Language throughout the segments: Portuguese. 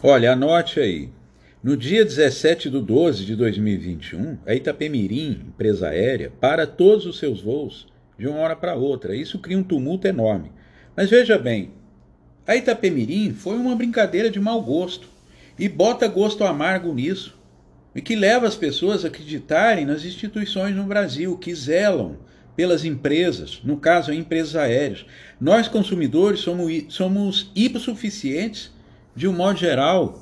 Olha, anote aí. No dia 17 de 12 de 2021, a Itapemirim, empresa aérea, para todos os seus voos de uma hora para outra. Isso cria um tumulto enorme. Mas veja bem, a Itapemirim foi uma brincadeira de mau gosto e bota gosto amargo nisso e que leva as pessoas a acreditarem nas instituições no Brasil que zelam pelas empresas, no caso, empresas aéreas. Nós, consumidores, somos, somos hipossuficientes, de um modo geral,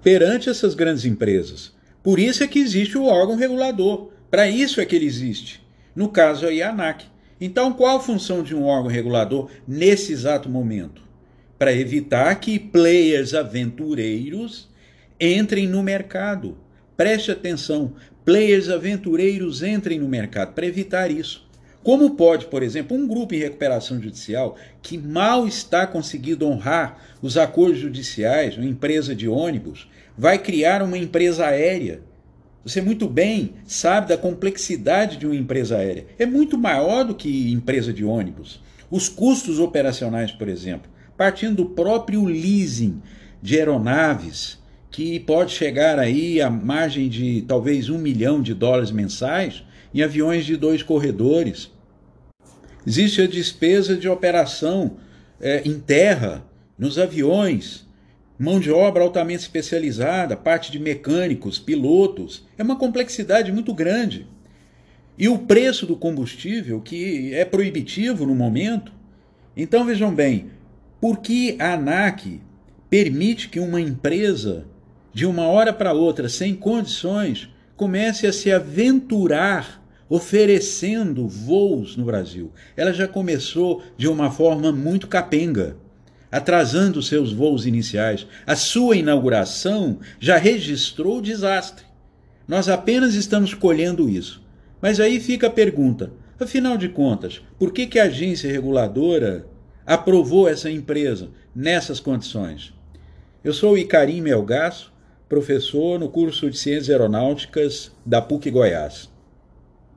perante essas grandes empresas. Por isso é que existe o órgão regulador. Para isso é que ele existe. No caso aí, a ANAC. Então, qual a função de um órgão regulador nesse exato momento? Para evitar que players aventureiros entrem no mercado. Preste atenção, players aventureiros entrem no mercado para evitar isso. Como pode, por exemplo, um grupo em recuperação judicial que mal está conseguindo honrar os acordos judiciais, uma empresa de ônibus, vai criar uma empresa aérea? Você muito bem sabe da complexidade de uma empresa aérea. É muito maior do que empresa de ônibus. Os custos operacionais, por exemplo, partindo do próprio leasing de aeronaves, que pode chegar aí à margem de talvez um milhão de dólares mensais em aviões de dois corredores. Existe a despesa de operação é, em terra, nos aviões, mão de obra altamente especializada, parte de mecânicos, pilotos. É uma complexidade muito grande. E o preço do combustível, que é proibitivo no momento. Então vejam bem, por que a ANAC permite que uma empresa de uma hora para outra, sem condições, comece a se aventurar oferecendo voos no Brasil. Ela já começou de uma forma muito capenga, atrasando seus voos iniciais. A sua inauguração já registrou o desastre. Nós apenas estamos colhendo isso. Mas aí fica a pergunta: afinal de contas, por que, que a agência reguladora aprovou essa empresa nessas condições? Eu sou Icarim Melgaço professor no curso de Ciências Aeronáuticas da PUC Goiás.